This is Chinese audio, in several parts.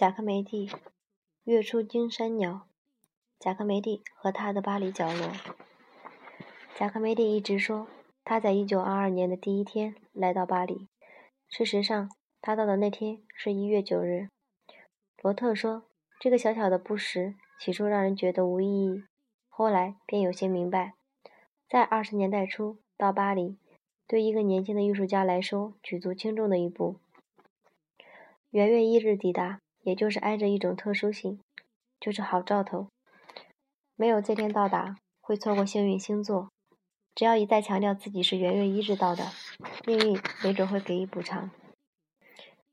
贾科梅蒂，月出惊山鸟。贾科梅蒂和他的巴黎角落。贾科梅蒂一直说他在1922年的第一天来到巴黎，事实上，他到的那天是一月九日。罗特说，这个小小的不实起初让人觉得无意义，后来便有些明白。在二十年代初到巴黎，对一个年轻的艺术家来说举足轻重的一步。元月一日抵达。也就是挨着一种特殊性，就是好兆头。没有这天到达，会错过幸运星座。只要一再强调自己是元月一日到的，命运没准会给予补偿。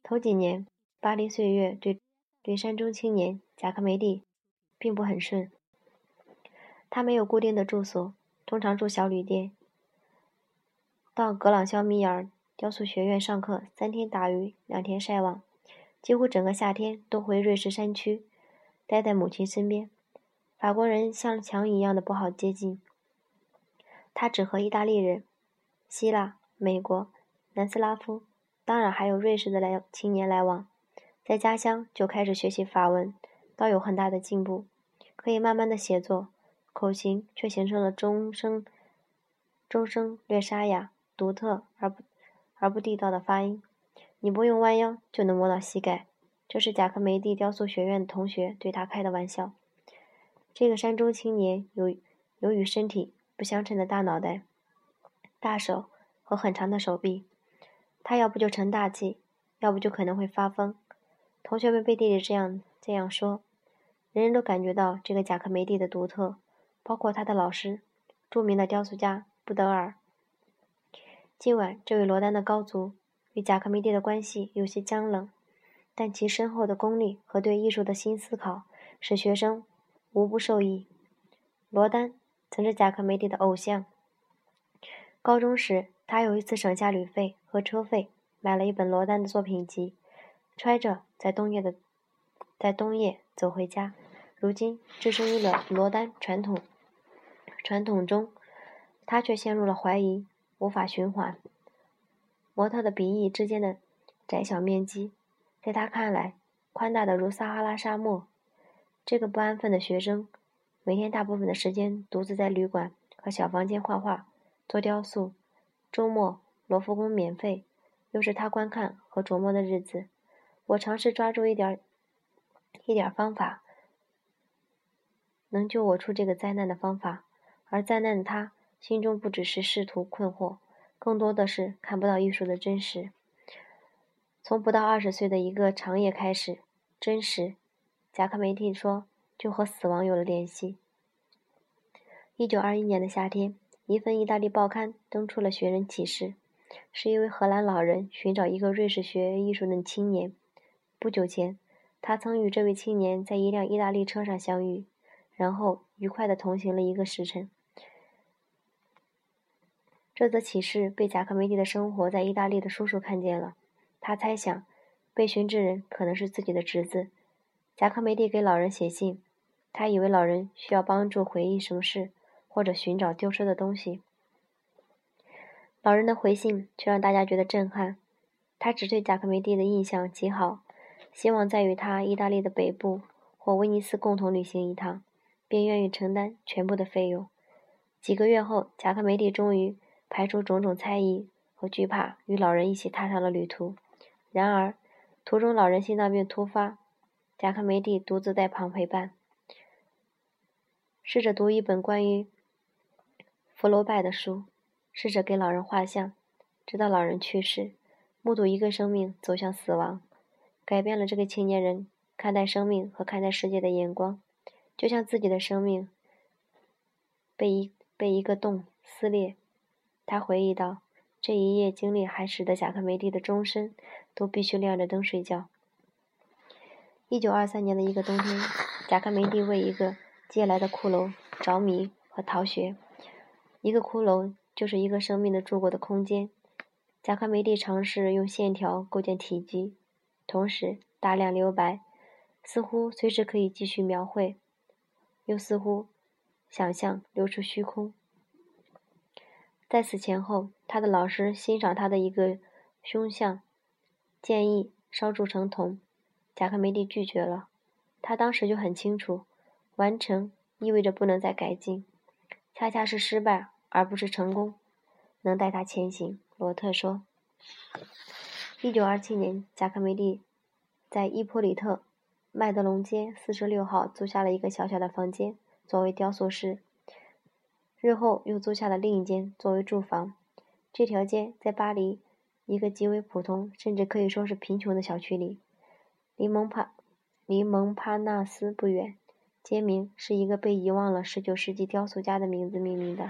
头几年，巴黎岁月对对山中青年贾科梅蒂并不很顺。他没有固定的住所，通常住小旅店。到格朗肖米尔雕塑学院上课，三天打鱼，两天晒网。几乎整个夏天都回瑞士山区，待在母亲身边。法国人像墙一样的不好接近，他只和意大利人、希腊、美国、南斯拉夫，当然还有瑞士的来青年来往。在家乡就开始学习法文，倒有很大的进步，可以慢慢的写作，口型却形成了中声、中声略沙哑、独特而不而不地道的发音。你不用弯腰就能摸到膝盖，这是贾科梅蒂雕塑学院的同学对他开的玩笑。这个山中青年有有与身体不相称的大脑袋、大手和很长的手臂，他要不就成大器，要不就可能会发疯。同学们背地里这样这样说，人人都感觉到这个贾科梅蒂的独特，包括他的老师，著名的雕塑家布德尔。今晚这位罗丹的高足。与贾科梅蒂的关系有些僵冷，但其深厚的功力和对艺术的新思考使学生无不受益。罗丹曾是贾科梅蒂的偶像。高中时，他有一次省下旅费和车费，买了一本罗丹的作品集，揣着在冬夜的在冬夜走回家。如今置身于了罗丹传统传统中，他却陷入了怀疑，无法循环。模特的鼻翼之间的窄小面积，在他看来宽大的如撒哈拉沙漠。这个不安分的学生，每天大部分的时间独自在旅馆和小房间画画、做雕塑。周末罗浮宫免费，又是他观看和琢磨的日子。我尝试抓住一点一点方法，能救我出这个灾难的方法。而灾难的他心中不只是试图困惑。更多的是看不到艺术的真实。从不到二十岁的一个长夜开始，真实，贾科梅蒂说，就和死亡有了联系。一九二一年的夏天，一份意大利报刊登出了寻人启事，是一位荷兰老人寻找一个瑞士学艺术的青年。不久前，他曾与这位青年在一辆意大利车上相遇，然后愉快地同行了一个时辰。这则启事被贾科梅蒂的生活在意大利的叔叔看见了。他猜想，被寻之人可能是自己的侄子。贾科梅蒂给老人写信，他以为老人需要帮助回忆什么事，或者寻找丢失的东西。老人的回信却让大家觉得震撼。他只对贾科梅蒂的印象极好，希望再与他意大利的北部或威尼斯共同旅行一趟，并愿意承担全部的费用。几个月后，贾科梅蒂终于。排除种种猜疑和惧怕，与老人一起踏上了旅途。然而，途中老人心脏病突发，贾科梅蒂独自在旁陪伴，试着读一本关于福楼拜的书，试着给老人画像，直到老人去世。目睹一个生命走向死亡，改变了这个青年人看待生命和看待世界的眼光，就像自己的生命被一被一个洞撕裂。他回忆道：“这一夜经历还使得贾科梅蒂的终身都必须亮着灯睡觉。”一九二三年的一个冬天，贾科梅蒂为一个借来的骷髅着迷和逃学。一个骷髅就是一个生命的住过的空间。贾科梅蒂尝试用线条构建体积，同时大量留白，似乎随时可以继续描绘，又似乎想象流出虚空。在此前后，他的老师欣赏他的一个胸像，建议烧铸成铜。贾克梅蒂拒绝了。他当时就很清楚，完成意味着不能再改进，恰恰是失败而不是成功能带他前行。罗特说。一九二七年，贾克梅蒂在伊普里特麦德龙街四十六号租下了一个小小的房间作为雕塑室，日后又租下了另一间作为住房。这条街在巴黎一个极为普通，甚至可以说是贫穷的小区里，离蒙帕离蒙帕纳斯不远。街名是一个被遗忘了十九世纪雕塑家的名字命名的。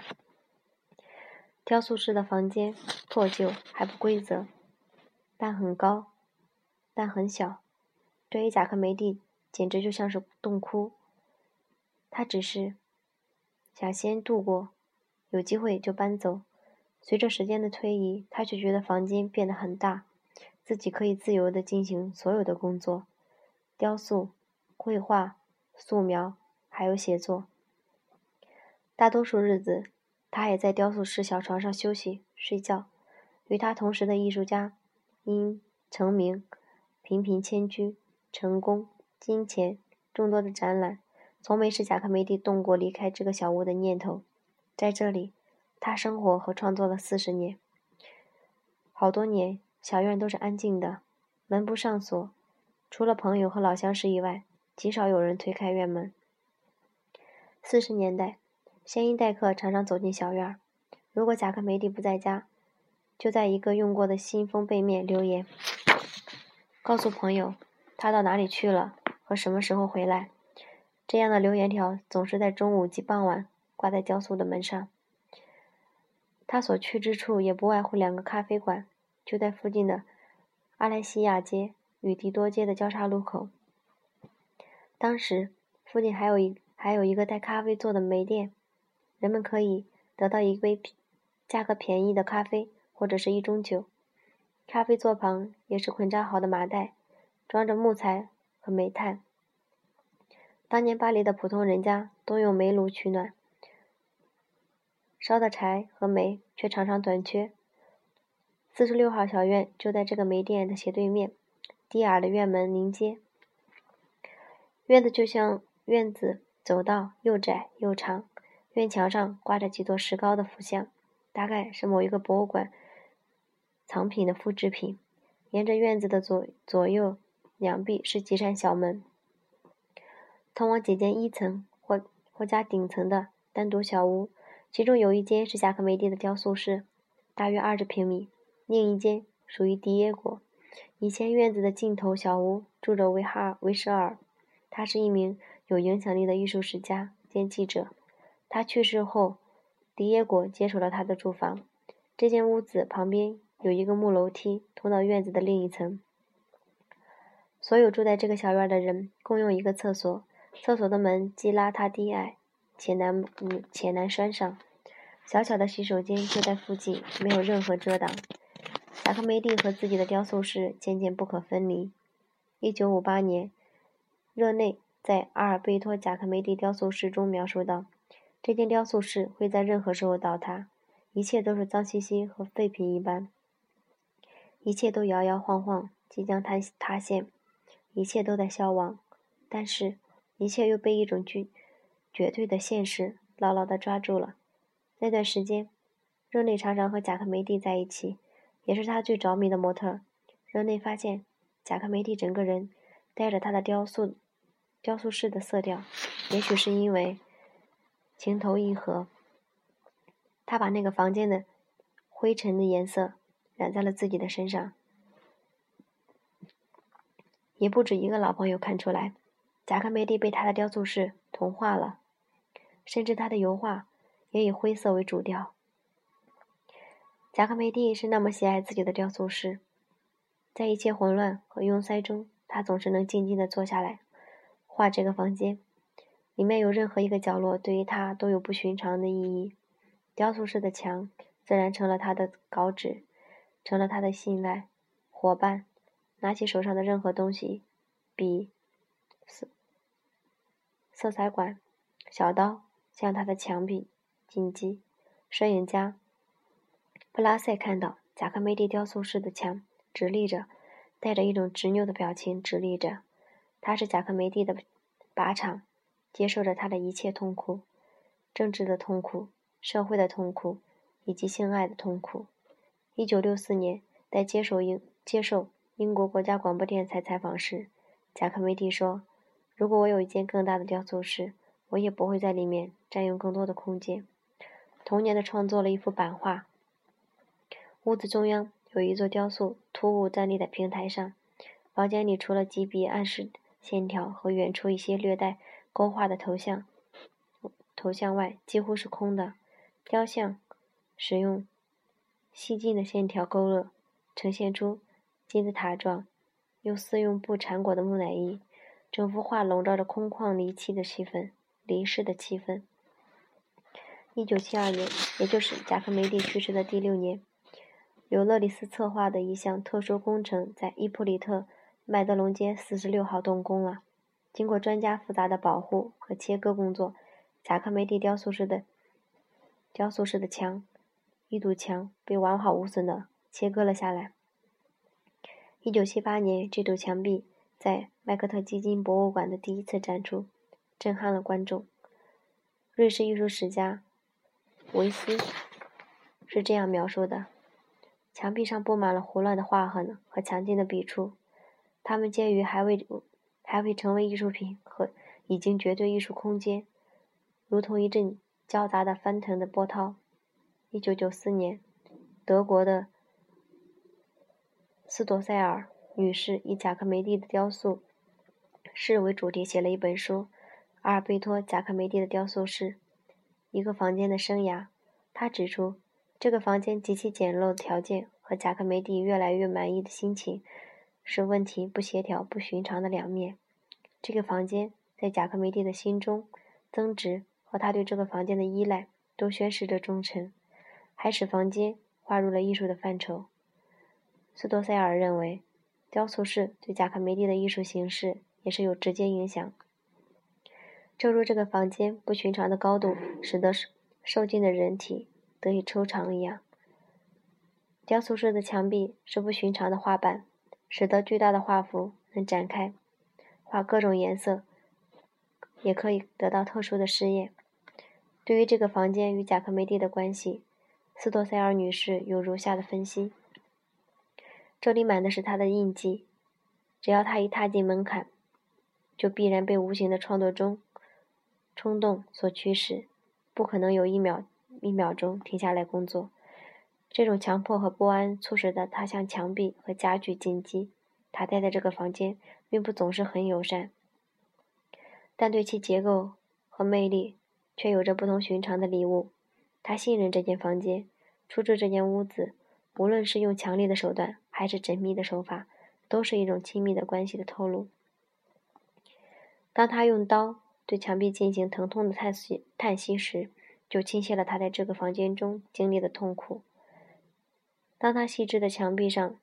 雕塑室的房间破旧还不规则，但很高，但很小。对于贾克梅蒂，简直就像是洞窟。他只是想先度过，有机会就搬走。随着时间的推移，他却觉得房间变得很大，自己可以自由地进行所有的工作：雕塑、绘画、素描，还有写作。大多数日子。他也在雕塑室小床上休息睡觉。与他同时的艺术家，因成名、频频迁居、成功、金钱、众多的展览，从没使贾克梅蒂动过离开这个小屋的念头。在这里，他生活和创作了四十年。好多年，小院都是安静的，门不上锁，除了朋友和老相识以外，极少有人推开院门。四十年代。先音待客，常常走进小院儿。如果贾克梅蒂不在家，就在一个用过的信封背面留言，告诉朋友他到哪里去了和什么时候回来。这样的留言条总是在中午及傍晚挂在雕塑的门上。他所去之处也不外乎两个咖啡馆，就在附近的阿莱西亚街与迪多街的交叉路口。当时附近还有一还有一个带咖啡座的煤店。人们可以得到一杯价格便宜的咖啡，或者是一盅酒。咖啡座旁也是捆扎好的麻袋，装着木材和煤炭。当年巴黎的普通人家都用煤炉取暖，烧的柴和煤却常常短缺。四十六号小院就在这个煤店的斜对面，低矮的院门临街。院子就像院子，走道又窄又长。院墙上挂着几座石膏的佛像，大概是某一个博物馆藏品的复制品。沿着院子的左左右两壁是几扇小门，通往几间一层或或加顶层的单独小屋。其中有一间是贾克梅蒂的雕塑室，大约二十平米；另一间属于迪耶果。以前院子的尽头小屋住着维哈维舍尔，他是一名有影响力的艺术史家兼记者。他去世后，迪耶果接手了他的住房。这间屋子旁边有一个木楼梯，通到院子的另一层。所有住在这个小院的人共用一个厕所，厕所的门既邋遢低矮，且难且难拴上。小小的洗手间就在附近，没有任何遮挡。贾克梅蒂和自己的雕塑室渐渐不可分离。一九五八年，热内在阿尔贝托·贾克梅蒂雕塑室中描述道。这间雕塑室会在任何时候倒塌，一切都是脏兮兮和废品一般，一切都摇摇晃晃，即将塌塌陷，一切都在消亡，但是，一切又被一种绝绝对的现实牢牢地抓住了。那段时间，热内常常和贾克梅蒂在一起，也是他最着迷的模特。热内发现，贾克梅蒂整个人带着他的雕塑雕塑室的色调，也许是因为。情投意合，他把那个房间的灰尘的颜色染在了自己的身上。也不止一个老朋友看出来，贾克梅蒂被他的雕塑室同化了，甚至他的油画也以灰色为主调。贾克梅蒂是那么喜爱自己的雕塑室，在一切混乱和拥塞中，他总是能静静地坐下来画这个房间。里面有任何一个角落，对于他都有不寻常的意义。雕塑室的墙自然成了他的稿纸，成了他的信赖伙伴。拿起手上的任何东西，笔、色彩管、小刀，向他的墙壁进击。摄影家布拉塞看到贾克梅蒂雕塑室的墙直立着，带着一种执拗的表情直立着。他是贾克梅蒂的靶场，接受着他的一切痛苦：政治的痛苦、社会的痛苦以及性爱的痛苦。一九六四年，在接受英接受英国国家广播电台采访时，贾克梅蒂说：“如果我有一间更大的雕塑室，我也不会在里面占用更多的空间。”同年的创作了一幅版画，屋子中央有一座雕塑突兀站立在平台上，房间里除了几笔暗示。线条和远处一些略带勾画的头像，头像外几乎是空的。雕像使用细劲的线条勾勒，呈现出金字塔状又似用布缠裹的木乃伊。整幅画笼罩着空旷离奇的气氛，离世的气氛。一九七二年，也就是贾克梅蒂去世的第六年，由勒里斯策划的一项特殊工程在伊普里特。麦德龙街四十六号动工了。经过专家复杂的保护和切割工作，贾克梅蒂雕塑室的雕塑室的墙，一堵墙被完好无损的切割了下来。一九七八年，这堵墙壁在麦克特基金博物馆的第一次展出，震撼了观众。瑞士艺术史家维斯是这样描述的：墙壁上布满了胡乱的划痕和强劲的笔触。它们介于还未还未成为艺术品和已经绝对艺术空间，如同一阵交杂的翻腾的波涛。一九九四年，德国的斯多塞尔女士以贾克梅蒂的雕塑室为主题写了一本书《阿尔贝托·贾克梅蒂的雕塑室：一个房间的生涯》。她指出，这个房间极其简陋的条件和贾克梅蒂越来越满意的心情。是问题不协调、不寻常的两面。这个房间在贾克梅蒂的心中增值，和他对这个房间的依赖都宣示着忠诚，还使房间划入了艺术的范畴。斯多塞尔认为，雕塑室对贾克梅蒂的艺术形式也是有直接影响。正如这个房间不寻常的高度使得受受惊的人体得以抽长一样，雕塑室的墙壁是不寻常的画板。使得巨大的画幅能展开，画各种颜色，也可以得到特殊的试验。对于这个房间与贾克梅蒂的关系，斯托塞尔女士有如下的分析：这里满的是他的印记，只要他一踏进门槛，就必然被无形的创作中冲动所驱使，不可能有一秒一秒钟停下来工作。这种强迫和不安促使的他向墙壁和家具进击。他待在这个房间，并不总是很友善，但对其结构和魅力却有着不同寻常的礼物。他信任这间房间，出租这间屋子，无论是用强力的手段还是缜密的手法，都是一种亲密的关系的透露。当他用刀对墙壁进行疼痛的叹息叹息时，就倾泻了他在这个房间中经历的痛苦。当他细致的墙壁上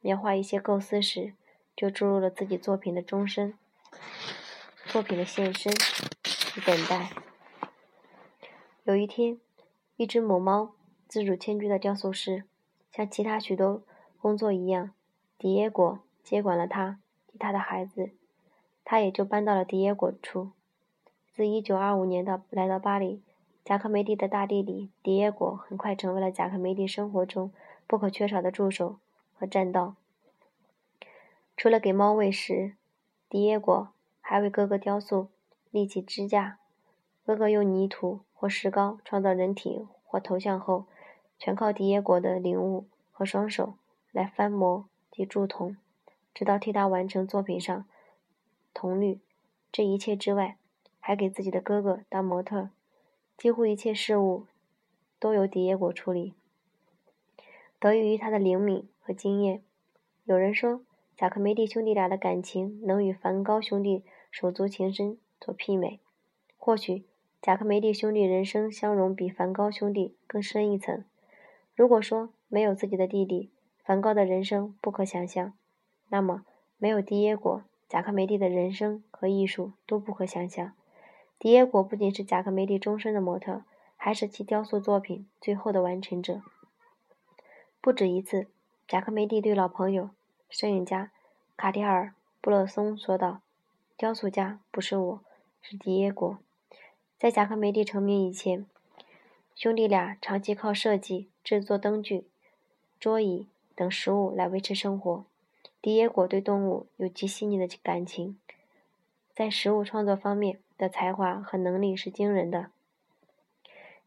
描画一些构思时，就注入了自己作品的终身、作品的现身与等待。有一天，一只母猫自主迁居到雕塑室，像其他许多工作一样，迪耶果接管了他他的孩子，他也就搬到了迪耶果处。自1925年到来到巴黎，贾克梅蒂的大弟弟迪耶果很快成为了贾克梅蒂生活中。不可缺少的助手和战道。除了给猫喂食，迪耶果还为哥哥雕塑立起支架。哥哥用泥土或石膏创造人体或头像后，全靠迪耶果的领悟和双手来翻模及铸铜，直到替他完成作品上铜绿。这一切之外，还给自己的哥哥当模特。几乎一切事物都由迪耶果处理。得益于他的灵敏和经验，有人说贾克梅蒂兄弟俩的感情能与梵高兄弟手足情深所媲美。或许贾克梅蒂兄弟人生相融比梵高兄弟更深一层。如果说没有自己的弟弟，梵高的人生不可想象，那么没有迪耶果，贾克梅蒂的人生和艺术都不可想象。迪耶果不仅是贾克梅蒂终身的模特，还是其雕塑作品最后的完成者。不止一次，贾克梅蒂对老朋友、摄影家卡蒂尔·布勒松说道：“雕塑家不是我，是迪耶果。在贾科梅蒂成名以前，兄弟俩长期靠设计、制作灯具、桌椅等食物来维持生活。迪耶果对动物有极细腻的感情，在食物创作方面的才华和能力是惊人的。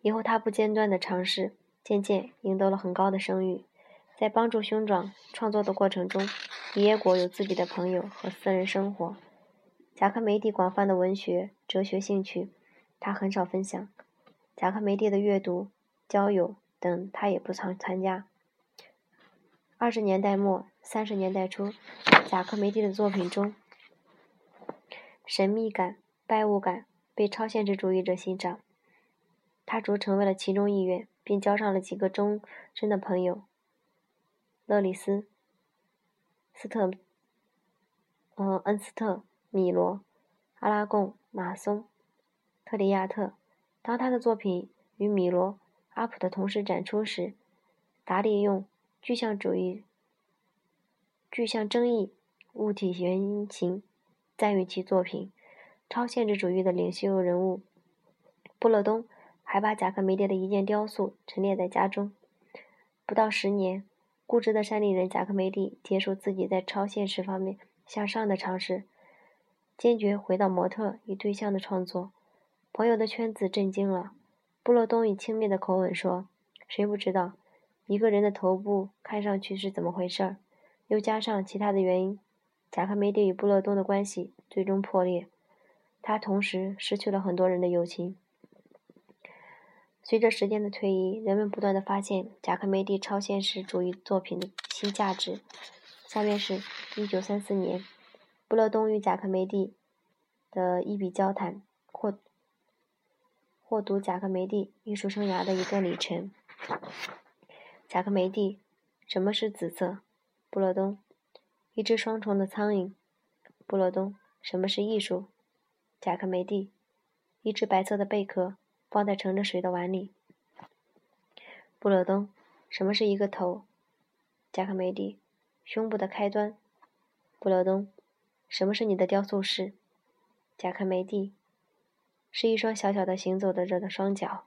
以后他不间断的尝试，渐渐赢得了很高的声誉。在帮助兄长创作的过程中，迪耶果有自己的朋友和私人生活。贾科梅蒂广泛的文学、哲学兴趣，他很少分享。贾科梅蒂的阅读、交友等，他也不常参加。二十年代末、三十年代初，贾科梅蒂的作品中，神秘感、拜物感被超现实主义者欣赏。他逐成为了其中一员，并交上了几个终身的朋友：勒里斯、斯特、嗯、恩斯特、米罗、阿拉贡、马松、特里亚特。当他的作品与米罗、阿普的同时展出时，达利用。具象主义、具象争议、物体原型赞誉其作品。超现实主义的领袖人物布勒东还把贾克梅蒂的一件雕塑陈列在家中。不到十年，固执的山里人贾克梅蒂结束自己在超现实方面向上的尝试，坚决回到模特与对象的创作。朋友的圈子震惊了。布洛东以轻蔑的口吻说：“谁不知道？”一个人的头部看上去是怎么回事儿？又加上其他的原因，贾科梅蒂与布勒东的关系最终破裂。他同时失去了很多人的友情。随着时间的推移，人们不断的发现贾科梅蒂超现实主义作品的新价值。下面是一九三四年，布勒东与贾科梅蒂的一笔交谈，或或读贾科梅蒂艺术生涯的一段里程。贾克梅蒂，什么是紫色？布洛东，一只双重的苍蝇。布洛东，什么是艺术？贾克梅蒂，一只白色的贝壳放在盛着水的碗里。布洛东，什么是一个头？贾克梅蒂，胸部的开端。布洛东，什么是你的雕塑室？贾克梅蒂，是一双小小的行走的着的双脚。